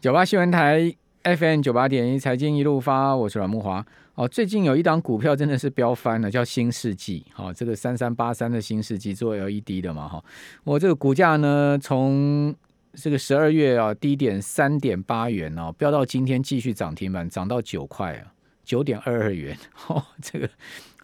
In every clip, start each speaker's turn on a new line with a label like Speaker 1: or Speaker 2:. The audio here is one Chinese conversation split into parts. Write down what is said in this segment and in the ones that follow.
Speaker 1: 九八新闻台 FM 九八点一财经一路发，我是阮慕华。哦，最近有一档股票真的是飙翻了，叫新世纪。好、哦，这个三三八三的新世纪做 LED 的嘛，哈、哦。我这个股价呢，从这个十二月啊低点三点八元哦，飙到今天继续涨停板，涨到九块啊，九点二二元。哦，这个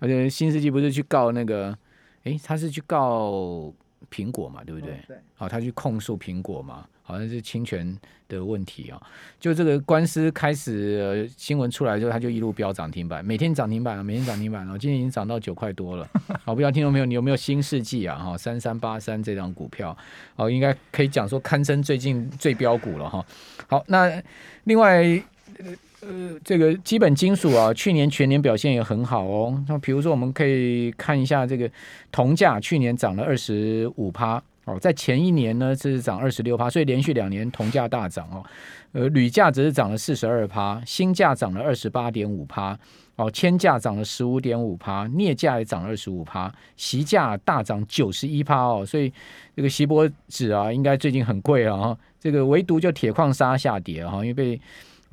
Speaker 1: 而且新世纪不是去告那个，诶，他是去告苹果嘛，对不对？哦、对。好、哦，他去控诉苹果嘛。好像是侵权的问题啊，就这个官司开始、呃、新闻出来之后，它就一路飙涨停板，每天涨停板啊，每天涨停板啊，今天已经涨到九块多了。好，不知道听众朋友你有没有新世纪啊？哈，三三八三这张股票，好，应该可以讲说堪称最近最飙股了哈。好，那另外呃这个基本金属啊，去年全年表现也很好哦。那比如说我们可以看一下这个铜价，去年涨了二十五趴。哦，在前一年呢，这是涨二十六趴，所以连续两年铜价大涨哦。呃，铝价则是涨了四十二趴，锌价涨了二十八点五趴，哦，铅价涨了十五点五趴，镍价也涨了二十五趴，锡价大涨九十一趴哦。所以这个锡箔纸啊，应该最近很贵了哈。这个唯独就铁矿砂下跌哈，因为被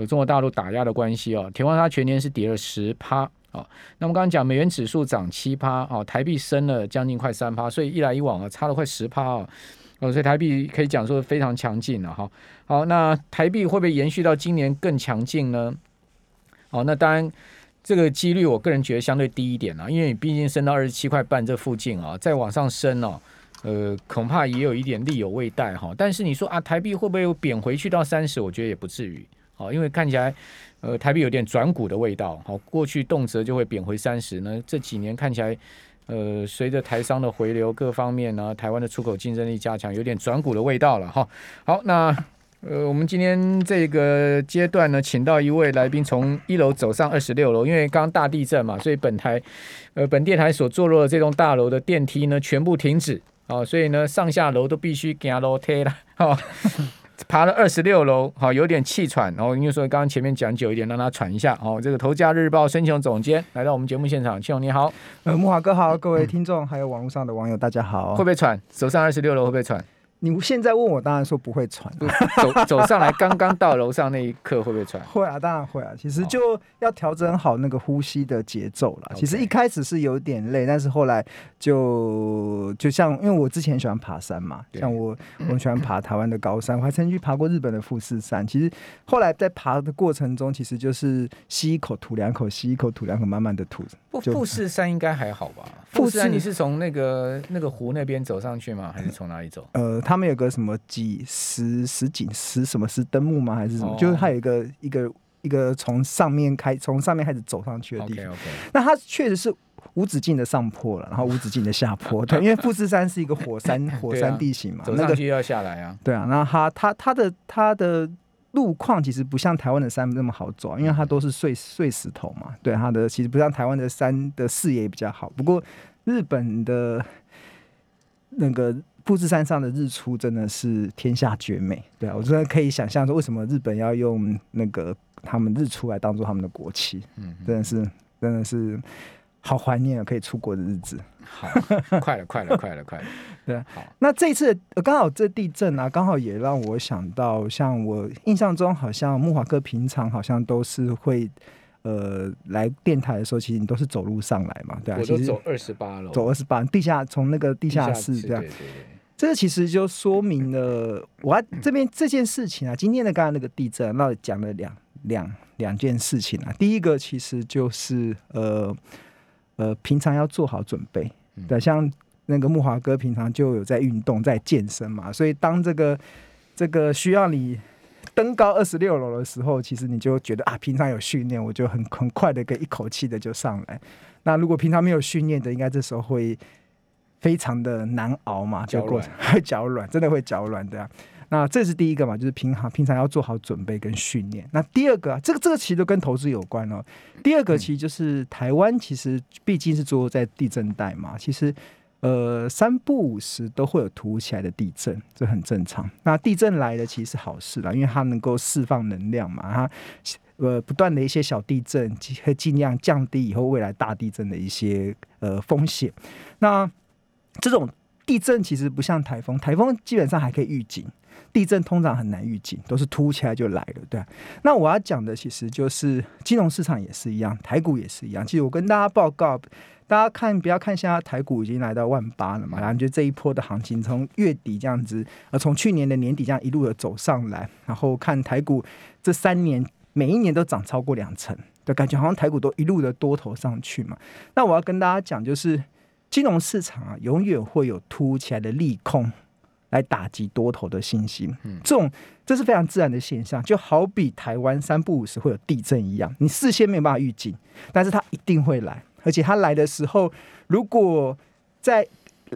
Speaker 1: 中国大陆打压的关系哦，铁矿砂全年是跌了十趴。好，那么刚刚讲美元指数涨七趴，哦，台币升了将近快三趴，所以一来一往啊，差了快十趴哦，所以台币可以讲说非常强劲了哈。好，那台币会不会延续到今年更强劲呢？好，那当然这个几率我个人觉得相对低一点啊，因为你毕竟升到二十七块半这附近啊，再往上升哦，呃，恐怕也有一点力有未逮哈。但是你说啊，台币会不会贬回去到三十？我觉得也不至于。好，因为看起来。呃，台币有点转股的味道，好，过去动辄就会贬回三十呢。这几年看起来，呃，随着台商的回流，各方面呢，台湾的出口竞争力加强，有点转股的味道了哈。好，那呃，我们今天这个阶段呢，请到一位来宾，从一楼走上二十六楼，因为刚大地震嘛，所以本台呃本电台所坐落的这栋大楼的电梯呢，全部停止啊，所以呢，上下楼都必须走楼梯了，哈。爬了二十六楼，好，有点气喘，然后因为说刚刚前面讲久一点，让他喘一下。好，这个头家日报孙庆荣总监来到我们节目现场，庆勇你好，
Speaker 2: 呃，木华哥好，各位听众还有网络上的网友大家好，
Speaker 1: 会不会喘？走上二十六楼会不会喘？
Speaker 2: 你现在问我，当然说不会喘。
Speaker 1: 走走上来，刚刚到楼上那一刻会不会喘？
Speaker 2: 会啊，当然会啊。其实就要调整好那个呼吸的节奏了。其实一开始是有点累，但是后来就就像，因为我之前喜欢爬山嘛，像我我喜欢爬台湾的高山，我还曾经爬过日本的富士山。其实后来在爬的过程中，其实就是吸一口吐两口，吸一口吐两口，慢慢的吐。
Speaker 1: 不，富士山应该还好吧？富士山你是从那个那个湖那边走上去吗？还是从哪里走？
Speaker 2: 呃，他们有个什么几十十几十什么石灯木吗？还是什么？哦、就是它有一个一个一个从上面开从上面开始走上去的地方。Okay, okay. 那它确实是无止境的上坡了，然后无止境的下坡。对，因为富士山是一个火山 火山地形嘛，
Speaker 1: 走上去要下来啊。
Speaker 2: 对啊，那它它它的它的路况其实不像台湾的山那么好走，因为它都是碎碎石头嘛。对，它的其实不像台湾的山的视野比较好。不过日本的那个。富士山上的日出真的是天下绝美，对啊，我真的可以想象说为什么日本要用那个他们日出来当做他们的国旗，嗯，真的是真的是好怀念啊，可以出国的日子。
Speaker 1: 好，快了，快了，快了，快了，
Speaker 2: 对啊。好，那这一次刚好这地震啊，刚好也让我想到，像我印象中好像木华哥平常好像都是会。呃，来电台的时候，其实你都是走路上来嘛，对啊，
Speaker 1: 我都走二十八楼，
Speaker 2: 走二十八，地下从那个地下室这样，对对对，这个其实就说明了我这边这件事情啊，今天的刚刚那个地震，那讲了两两两件事情啊，第一个其实就是呃呃，平常要做好准备，对，像那个木华哥平常就有在运动，在健身嘛，所以当这个这个需要你。登高二十六楼的时候，其实你就觉得啊，平常有训练，我就很很快的，可以一口气的就上来。那如果平常没有训练的，应该这时候会非常的难熬嘛，就过程会 脚软，真的会脚软的。那这是第一个嘛，就是平常平常要做好准备跟训练。那第二个啊，这个这个其实都跟投资有关哦。第二个其实就是台湾，其实毕竟是坐落在地震带嘛，其实。呃，三不五时都会有突如其来的地震，这很正常。那地震来的其实是好事啦，因为它能够释放能量嘛，它呃不断的一些小地震，会尽量降低以后未来大地震的一些呃风险。那这种地震其实不像台风，台风基本上还可以预警，地震通常很难预警，都是突起来就来了，对。那我要讲的其实就是金融市场也是一样，台股也是一样。其实我跟大家报告，大家看不要看现在台股已经来到万八了嘛，然后就这一波的行情从月底这样子，呃，从去年的年底这样一路的走上来，然后看台股这三年每一年都涨超过两成。的感觉好像台股都一路的多头上去嘛，那我要跟大家讲，就是金融市场啊，永远会有突起来的利空来打击多头的信心。嗯，这种这是非常自然的现象，就好比台湾三不五时会有地震一样，你事先没有办法预警，但是它一定会来，而且它来的时候，如果在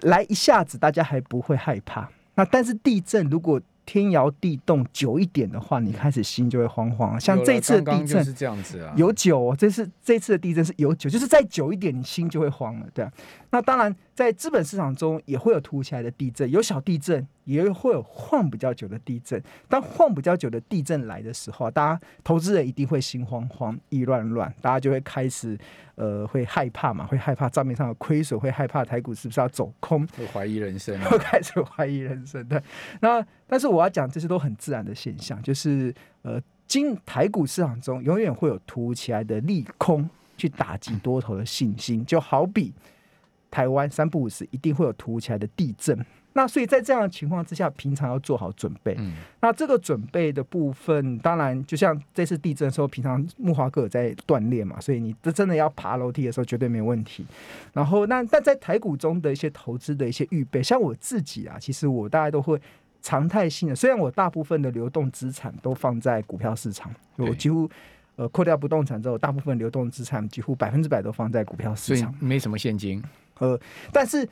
Speaker 2: 来一下子，大家还不会害怕。那但是地震如果天摇地动久一点的话，你开始心就会慌慌。像这次的地震是这样子啊，有久哦，这次这次的地震是有久，就是再久一点，你心就会慌了，对啊。那当然，在资本市场中也会有突如其来的地震，有小地震，也会有晃比较久的地震。当晃比较久的地震来的时候，大家投资人一定会心慌慌、意乱乱，大家就会开始呃会害怕嘛，会害怕账面上的亏损，会害怕台股是不是要走空，
Speaker 1: 会怀疑人生，
Speaker 2: 会开始怀疑人生。对，那但是我要讲，这些都很自然的现象，就是呃，今台股市场中永远会有突如其来的利空去打击多头的信心，就好比。台湾三不五时一定会有突如其来的地震，那所以在这样的情况之下，平常要做好准备。嗯、那这个准备的部分，当然就像这次地震的时候，平常木华哥有在锻炼嘛，所以你这真的要爬楼梯的时候绝对没问题。然后那但在台股中的一些投资的一些预备，像我自己啊，其实我大概都会常态性的，虽然我大部分的流动资产都放在股票市场，我几乎。呃，扣掉不动产之后，大部分流动资产几乎百分之百都放在股票市场，
Speaker 1: 没什么现金。
Speaker 2: 呃，但是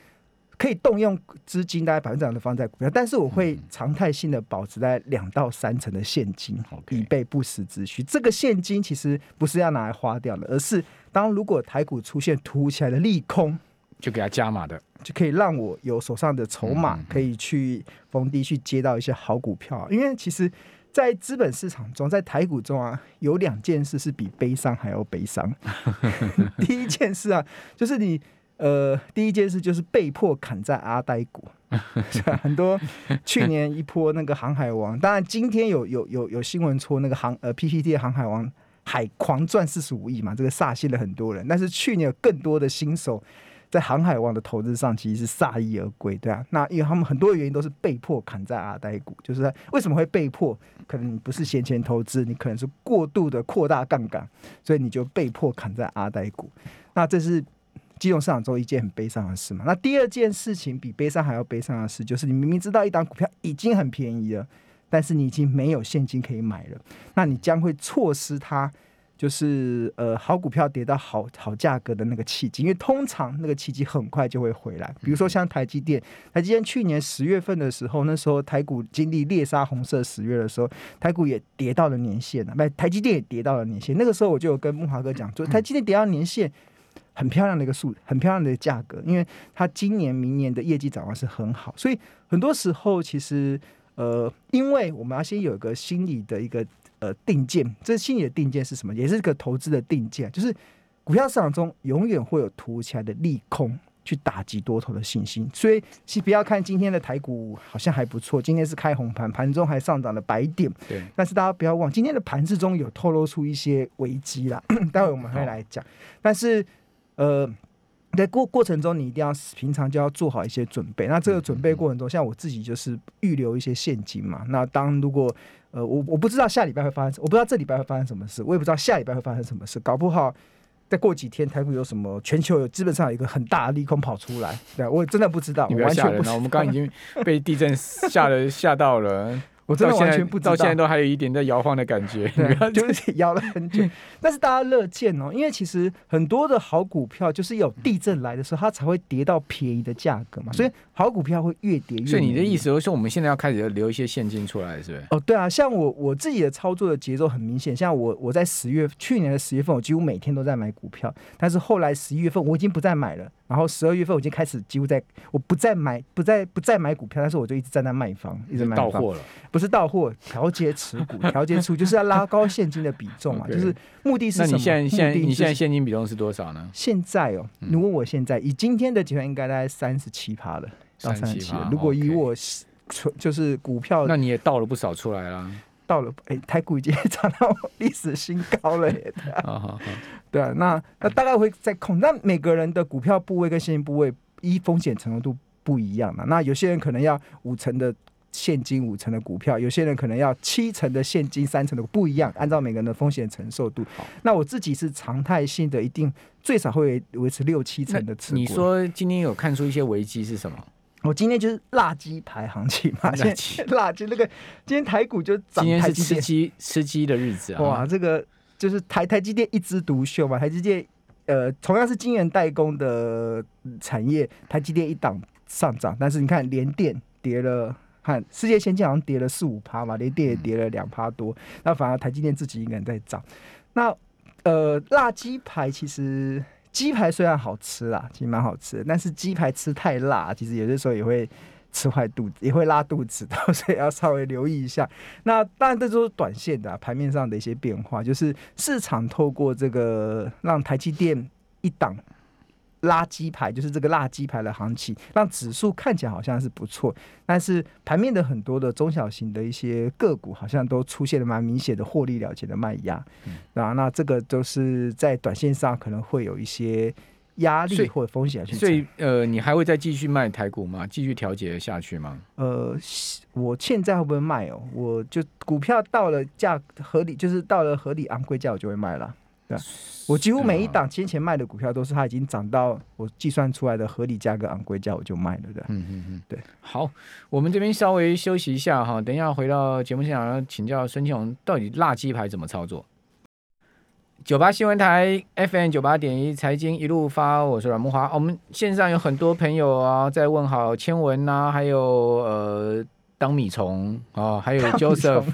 Speaker 2: 可以动用资金，大概百分之两的放在股票。但是我会常态性的保持在两到三成的现金，嗯、以备不时之需。这个现金其实不是要拿来花掉的，而是当如果台股出现突如其来的利空，
Speaker 1: 就给它加码的，
Speaker 2: 就可以让我有手上的筹码，可以去逢低去接到一些好股票。因为其实。在资本市场中，在台股中啊，有两件事是比悲伤还要悲伤。第一件事啊，就是你呃，第一件事就是被迫砍在阿呆股，很多去年一波那个航海王，当然今天有有有有新闻说那个航呃 PPT 的航海王海狂赚四十五亿嘛，这个煞谢了很多人，但是去年有更多的新手。在航海王的投资上，其实是铩羽而归，对啊。那因为他们很多的原因都是被迫砍在阿呆股，就是为什么会被迫？可能你不是闲钱投资，你可能是过度的扩大杠杆，所以你就被迫砍在阿呆股。那这是金融市场中一件很悲伤的事嘛。那第二件事情比悲伤还要悲伤的事，就是你明明知道一档股票已经很便宜了，但是你已经没有现金可以买了，那你将会错失它。就是呃，好股票跌到好好价格的那个契机，因为通常那个契机很快就会回来。比如说像台积电，台积电去年十月份的时候，那时候台股经历猎杀红色十月的时候，台股也跌到了年线了，不，台积电也跌到了年线。那个时候我就有跟木华哥讲，说台积电跌到年线，很漂亮的一个数，很漂亮的价格，因为它今年、明年的业绩展望是很好，所以很多时候其实呃，因为我们要先有一个心理的一个。呃，定见，这心理的定见是什么？也是个投资的定见，就是股票市场中永远会有突如其来的利空去打击多头的信心。所以，先不要看今天的台股好像还不错，今天是开红盘，盘中还上涨了百点。对。但是大家不要忘，今天的盘子中有透露出一些危机啦。待会我们会来讲。但是，呃。在过过程中，你一定要平常就要做好一些准备。那这个准备过程中，像我自己就是预留一些现金嘛。那当如果呃，我我不知道下礼拜会发生，我不知道这礼拜会发生什么事，我也不知道下礼拜会发生什么事。搞不好再过几天，台股有什么全球有基本上有一个很大的利空跑出来，对，我真的不知道。
Speaker 1: 你不要吓人了，我们刚刚已经被地震吓了吓到了。
Speaker 2: 我真的完全不知道，
Speaker 1: 到现在都还有一点在摇晃的感觉，
Speaker 2: 就是摇了很久。但是大家乐见哦，因为其实很多的好股票就是有地震来的时候，它才会跌到便宜的价格嘛。所以好股票会越跌越。
Speaker 1: 所以你的意思就是说，我们现在要开始留一些现金出来，是不是？
Speaker 2: 哦，对啊，像我我自己的操作的节奏很明显，像我我在十月去年的十月份，我几乎每天都在买股票，但是后来十一月份我已经不再买了。然后十二月份我已经开始几乎在，我不再买，不再不再买股票，但是我就一直在那卖方，一直卖方。到货了。不是到货，调节持股，调节出就是要拉高现金的比重啊，Okay. 就是目的是什么？
Speaker 1: 那你现在现在你现在现金比重是多少呢？
Speaker 2: 现在哦，如果我现在以今天的结算，应该大概三十七趴了，到三十七。如果以我存就是股票，
Speaker 1: 那你也倒了不少出来啦。
Speaker 2: 到了，哎，台股已经涨到历史新高了耶！对啊，那那大概会在控。那每个人的股票部位跟现金部位，依风险承受度不一样嘛。那有些人可能要五成的现金，五成的股票；有些人可能要七成的现金，三成的不一样。按照每个人的风险承受度。好那我自己是常态性的，一定最少会维持六七成的持股。
Speaker 1: 你说今天有看出一些危机是什么？
Speaker 2: 我今天就是辣鸡排行情嘛，辣鸡辣鸡那个，今天台股就涨，
Speaker 1: 今天是吃鸡吃鸡的日子啊！
Speaker 2: 哇，这个就是台台积电一枝独秀嘛，台积电呃同样是晶圆代工的产业，台积电一档上涨，但是你看联电跌了，看世界先进好像跌了四五趴嘛，联电也跌了两趴多，那反而台积电自己一个人在涨。那呃辣鸡排其实。鸡排虽然好吃啦，其实蛮好吃的，但是鸡排吃太辣，其实有些时候也会吃坏肚子，也会拉肚子的，所以要稍微留意一下。那当然，这都是短线的盘面上的一些变化，就是市场透过这个让台积电一档。拉鸡排就是这个辣鸡排的行情，让指数看起来好像是不错，但是盘面的很多的中小型的一些个股好像都出现了蛮明显的获利了结的卖压，嗯、啊，那这个都是在短线上可能会有一些压力或者风险去。
Speaker 1: 所以呃，你还会再继续卖台股吗？继续调节下去吗？
Speaker 2: 呃，我现在会不会卖哦？我就股票到了价合理，就是到了合理昂贵价，我就会卖了。对，我几乎每一档先前卖的股票都是它已经涨到我计算出来的合理价格、昂贵价，我就卖了的。
Speaker 1: 嗯嗯嗯，对。好，我们这边稍微休息一下哈，等一下回到节目现场要请教孙庆红，到底辣鸡排怎么操作？九八新闻台 FM 九八点一财经一路发，我是阮慕驊。我们线上有很多朋友啊，在问好千文呐、啊，还有呃。当米虫啊，还有 Joseph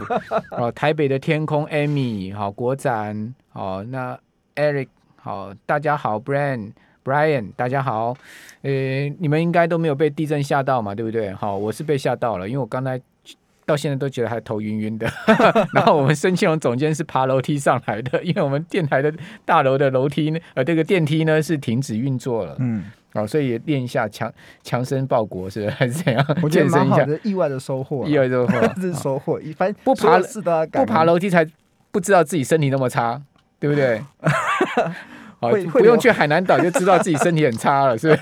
Speaker 1: 哦，台北的天空 Amy 好，国展好，那 Eric 好，大家好，Brian Brian 大家好，呃，你们应该都没有被地震吓到嘛，对不对？好，我是被吓到了，因为我刚才到现在都觉得还头晕晕的。然后我们孙庆荣总监是爬楼梯上来的，因为我们电台的大楼的楼梯呢，呃，这个电梯呢是停止运作了。嗯。哦，所以也练一下强强身报国是，是还是怎样？
Speaker 2: 我觉得蛮好的，意外的收获，
Speaker 1: 意外收获，
Speaker 2: 这 是收获。一般
Speaker 1: 不爬不爬楼梯才不知道自己身体那么差，对不对？好，不用去海南岛就知道自己身体很差了，是不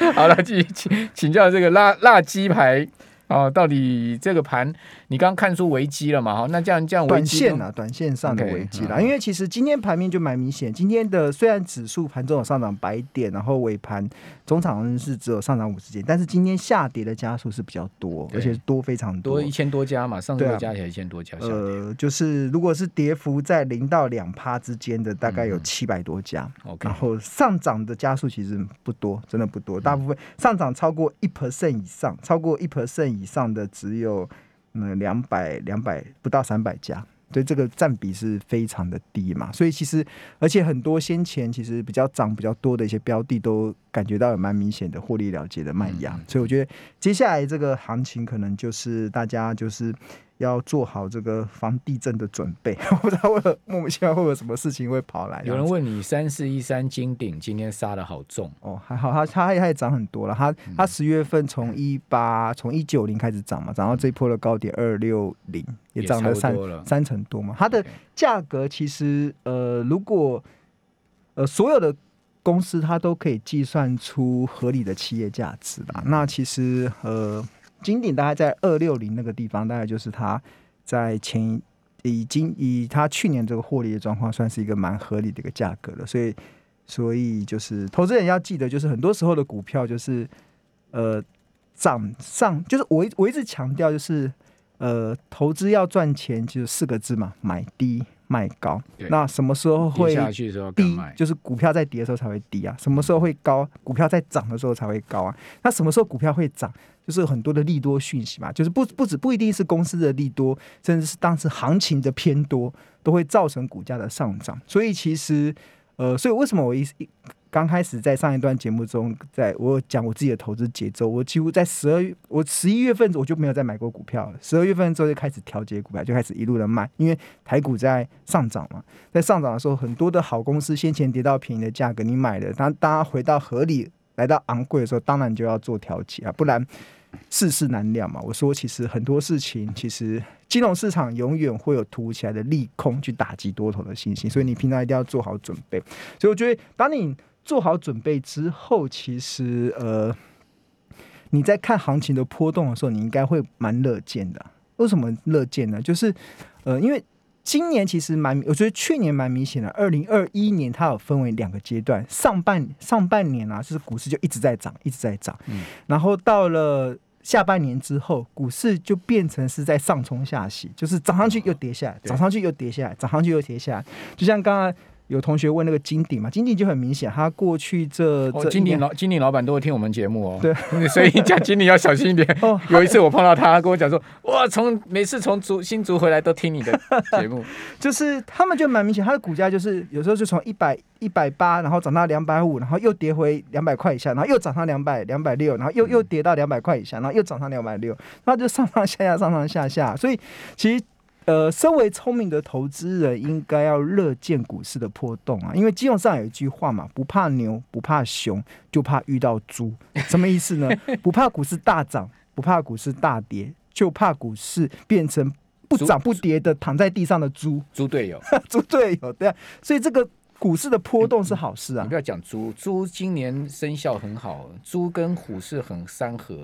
Speaker 1: 是？好了，继续请请教这个辣辣鸡排。哦，到底这个盘你刚刚看出危机了嘛？哈，那这样这样
Speaker 2: 短线啊，短线上的危机啦。Okay, 因为其实今天盘面就蛮明显，今天的虽然指数盘中有上涨百点，然后尾盘中场是只有上涨五十点，但是今天下跌的家数是比较多，而且多非常多，
Speaker 1: 多一千多家嘛，上周加起来一千多家。
Speaker 2: 呃，就是如果是跌幅在零到两趴之间的，大概有七百多家。嗯、然后上涨的加速其实不多，真的不多，大部分上涨超过一 percent 以上，超过一 percent。以上的只有嗯两百两百不到三百家，所以这个占比是非常的低嘛。所以其实而且很多先前其实比较涨比较多的一些标的都感觉到有蛮明显的获利了结的卖压，所以我觉得接下来这个行情可能就是大家就是。要做好这个防地震的准备，不知道会莫名其妙会有什么事情会跑来。
Speaker 1: 有人问你三四一三金鼎今天杀的好重
Speaker 2: 哦，还好，它它它也涨很多了。它它十月份从一八从一九零开始涨嘛，涨到这一波的高点二六零，也涨了三三成多嘛。它的价格其实呃，如果呃所有的公司它都可以计算出合理的企业价值啦，那其实呃。金鼎大概在二六零那个地方，大概就是它在前已经以它去年这个获利的状况，算是一个蛮合理的一个价格了。所以，所以就是投资人要记得，就是很多时候的股票就是呃涨上，就是我一我一直强调，就是呃投资要赚钱，就是四个字嘛，买低卖高。对那什么时候会低？就是股票在跌的时候才会低啊。什么时候会高？股票在涨的时候才会高啊。那什么时候股票会涨？就是很多的利多讯息嘛，就是不不止不一定是公司的利多，甚至是当时行情的偏多，都会造成股价的上涨。所以其实，呃，所以为什么我一一刚开始在上一段节目中，在我讲我自己的投资节奏，我几乎在十二月，我十一月份我就没有再买过股票了。十二月份之后就开始调节股票，就开始一路的卖，因为台股在上涨嘛，在上涨的时候，很多的好公司先前跌到便宜的价格，你买的，当大家回到合理，来到昂贵的时候，当然就要做调节啊，不然世事难料嘛。我说，其实很多事情，其实金融市场永远会有突如其来的利空去打击多头的信心，所以你平常一定要做好准备。所以我觉得，当你做好准备之后，其实呃，你在看行情的波动的时候，你应该会蛮乐见的。为什么乐见呢？就是呃，因为。今年其实蛮，我觉得去年蛮明显的。二零二一年它有分为两个阶段，上半上半年啊，就是股市就一直在涨，一直在涨。嗯。然后到了下半年之后，股市就变成是在上冲下洗，就是涨上去又跌下来，涨上去又跌下来，涨上去又跌下来，就像刚刚。有同学问那个金鼎嘛？金鼎就很明显，他过去这这
Speaker 1: 金鼎老金鼎老板都会听我们节目哦。
Speaker 2: 对，
Speaker 1: 所以讲金鼎要小心一点。哦，有一次我碰到他，他跟我讲说：“哇，从每次从竹新竹回来都听你的节目。”
Speaker 2: 就是他们就蛮明显，他的股价就是有时候就从一百一百八，然后涨到两百五，然后又跌回两百块以下，然后又涨上两百两百六，然后又又跌到两百块以下，然后又涨上两百六，那就上上下下上上下下。所以其实。呃，身为聪明的投资人，应该要乐见股市的波动啊，因为金融上有一句话嘛，不怕牛，不怕熊，就怕遇到猪。什么意思呢？不怕股市大涨，不怕股市大跌，就怕股市变成不涨不跌的躺在地上的猪。
Speaker 1: 猪队友，
Speaker 2: 猪队友，对啊。所以这个股市的波动是好事啊。
Speaker 1: 你不要讲猪，猪今年生肖很好，猪跟虎是很三合。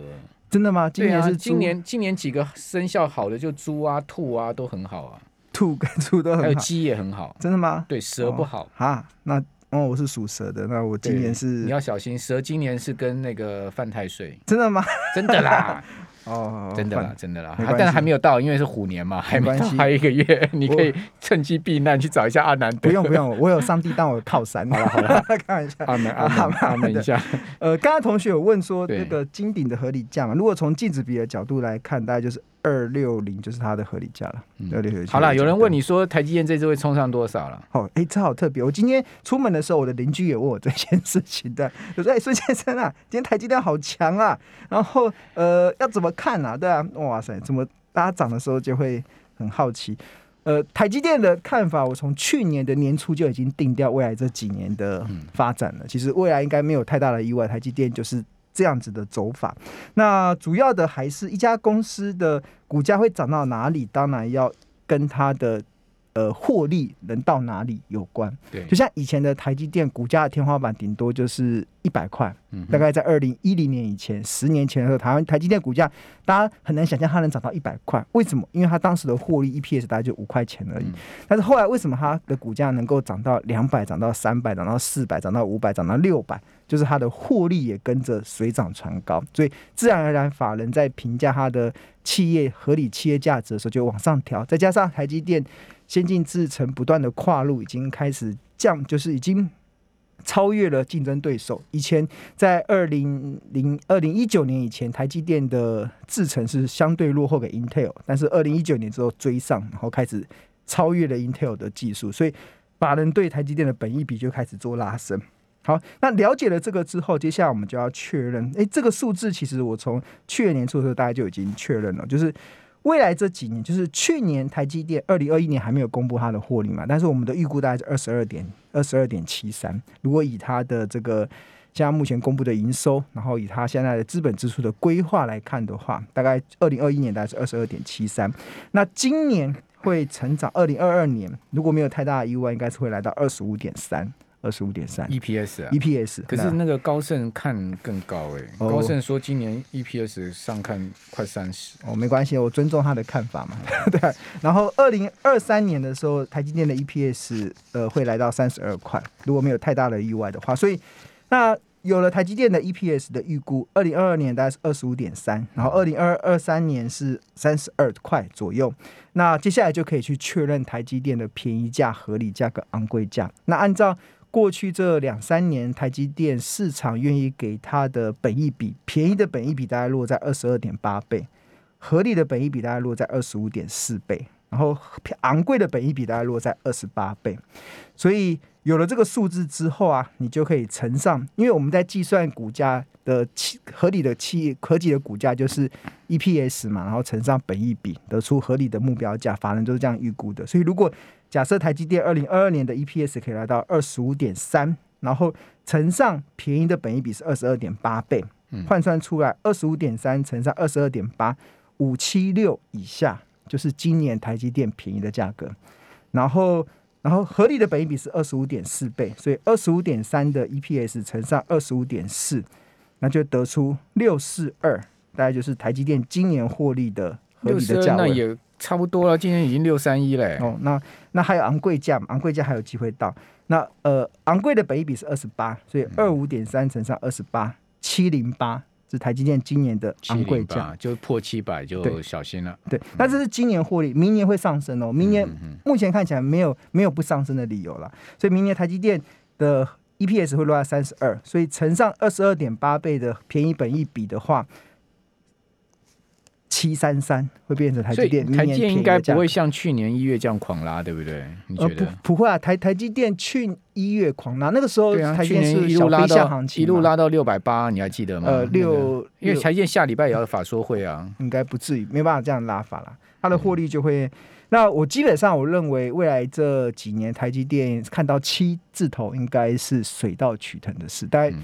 Speaker 2: 真的吗？今年是、啊、
Speaker 1: 今年今年几个生肖好的就猪啊兔啊都很好啊，
Speaker 2: 兔跟 猪都很好，
Speaker 1: 还有鸡也很好。
Speaker 2: 真的吗？
Speaker 1: 对，蛇不好
Speaker 2: 啊、哦。那哦，我是属蛇的，那我今年是
Speaker 1: 你要小心，蛇今年是跟那个犯太岁。
Speaker 2: 真的吗？
Speaker 1: 真的啦。
Speaker 2: 哦，
Speaker 1: 真的啦，真的啦，但是还没有到，因为是虎年嘛，还没到，还有一个月，你可以趁机避难去找一下阿南。
Speaker 2: 不用不用，我有上帝当我的靠山。好了好了，开玩笑。
Speaker 1: 阿南阿南阿门一下。
Speaker 2: 呃，刚刚同学有问说这个金顶的合理价嘛？如果从净值比的角度来看，大概就是。二六零就是它的合理价了。二六零。好
Speaker 1: 了，有人问你说台积电这次会冲上多少了？
Speaker 2: 哦，哎、欸，这好特别。我今天出门的时候，我的邻居也问我这件事情的。我说：“哎、欸，孙先生啊，今天台积电好强啊，然后呃，要怎么看啊？对啊，哇塞，怎么大家涨的时候就会很好奇？呃，台积电的看法，我从去年的年初就已经定掉未来这几年的发展了。其实未来应该没有太大的意外，台积电就是。这样子的走法，那主要的还是一家公司的股价会涨到哪里，当然要跟它的呃获利能到哪里有关。
Speaker 1: 对，
Speaker 2: 就像以前的台积电股价的天花板顶多就是一百块，大概在二零一零年以前，十年前的时候，台湾台积电股价大家很难想象它能涨到一百块。为什么？因为它当时的获利 EPS 大概就五块钱而已。但是后来为什么它的股价能够涨到两百，涨到三百，涨到四百，涨到五百，涨到六百？就是它的获利也跟着水涨船高，所以自然而然法人在评价它的企业合理企业价值的时候就往上调。再加上台积电先进制程不断的跨入，已经开始降，就是已经超越了竞争对手。以前在二零零二零一九年以前，台积电的制程是相对落后给 Intel，但是二零一九年之后追上，然后开始超越了 Intel 的技术，所以法人对台积电的本益比就开始做拉升。好，那了解了这个之后，接下来我们就要确认，诶，这个数字其实我从去年年初的时候大概就已经确认了，就是未来这几年，就是去年台积电二零二一年还没有公布它的获利嘛，但是我们的预估大概是二十二点二十二点七三，如果以它的这个现在目前公布的营收，然后以它现在的资本支出的规划来看的话，大概二零二一年大概是二十二点七三，那今年会成长，二零二二年如果没有太大的意外，应该是会来到二十五点三。二十五点三
Speaker 1: EPS 啊
Speaker 2: ，EPS。可
Speaker 1: 是那个高盛看更高哎、欸，高盛说今年 EPS 上看快三十。
Speaker 2: 哦，没关系，我尊重他的看法嘛。对。然后二零二三年的时候，台积电的 EPS 呃会来到三十二块，如果没有太大的意外的话。所以那有了台积电的 EPS 的预估，二零二二年大概是二十五点三，然后二零二二三年是三十二块左右。那接下来就可以去确认台积电的便宜价、合理价跟昂贵价。那按照过去这两三年，台积电市场愿意给它的本益比，便宜的本益比大概落在二十二点八倍，合理的本益比大概落在二十五点四倍。然后昂贵的本益比大概落在二十八倍，所以有了这个数字之后啊，你就可以乘上，因为我们在计算股价的企合理的企业合理的股价就是 EPS 嘛，然后乘上本益比，得出合理的目标价，法人都是这样预估的。所以如果假设台积电二零二二年的 EPS 可以来到二十五点三，然后乘上便宜的本益比是二十二点八倍，换算出来二十五点三乘上二十二点八，五七六以下就是今年台积电便宜的价格。然后，然后合理的本益比是二十五点四倍，所以二十五点三的 EPS 乘上二十五点四。那就得出六四二，大概就是台积电今年获利的合理的价位，
Speaker 1: 那也差不多了。今年已经六三一嘞。
Speaker 2: 哦，那那还有昂贵价，昂贵价还有机会到。那呃，昂贵的本益比是二十八，所以二五点三乘上二十八，七零八是台积电今年的昂贵价，
Speaker 1: 就破七百就小心了。
Speaker 2: 对，那这是今年获利，明年会上升哦。明年目前看起来没有没有不上升的理由了，所以明年台积电的。EPS 会落在三十二，所以乘上二十二点八倍的便宜本益比的话，七三三会变成台积电。
Speaker 1: 台积电应该不会像去年一月这样狂拉，对不对？你觉得？
Speaker 2: 呃、不，不会啊，台台积电去一月狂拉，那个时候台积电是小飞象行情，
Speaker 1: 一路拉到六百八，你还记得吗？
Speaker 2: 呃，六，
Speaker 1: 因为台积电下礼拜也要法说会啊，
Speaker 2: 应该不至于，没办法这样拉法了，它的获利就会。嗯那我基本上我认为未来这几年台积电看到七字头应该是水到渠成的事，大概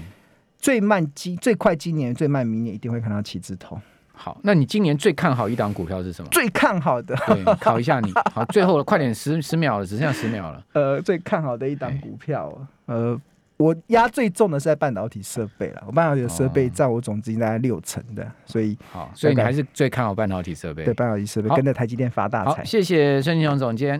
Speaker 2: 最慢今最快今年最慢明年一定会看到七字头。
Speaker 1: 好，那你今年最看好一档股票是什么？
Speaker 2: 最看好的，
Speaker 1: 对，考一下你。好，最后了，快点，十十秒了，只剩下十秒了。
Speaker 2: 呃，最看好的一档股票，呃。我压最重的是在半导体设备了，我半导体的设备占我总资金大概六成的，所以
Speaker 1: 好，所以你还是最看好半导体设备。
Speaker 2: 对，半导体设备跟着台积电发大财。
Speaker 1: 谢谢孙庆雄总监。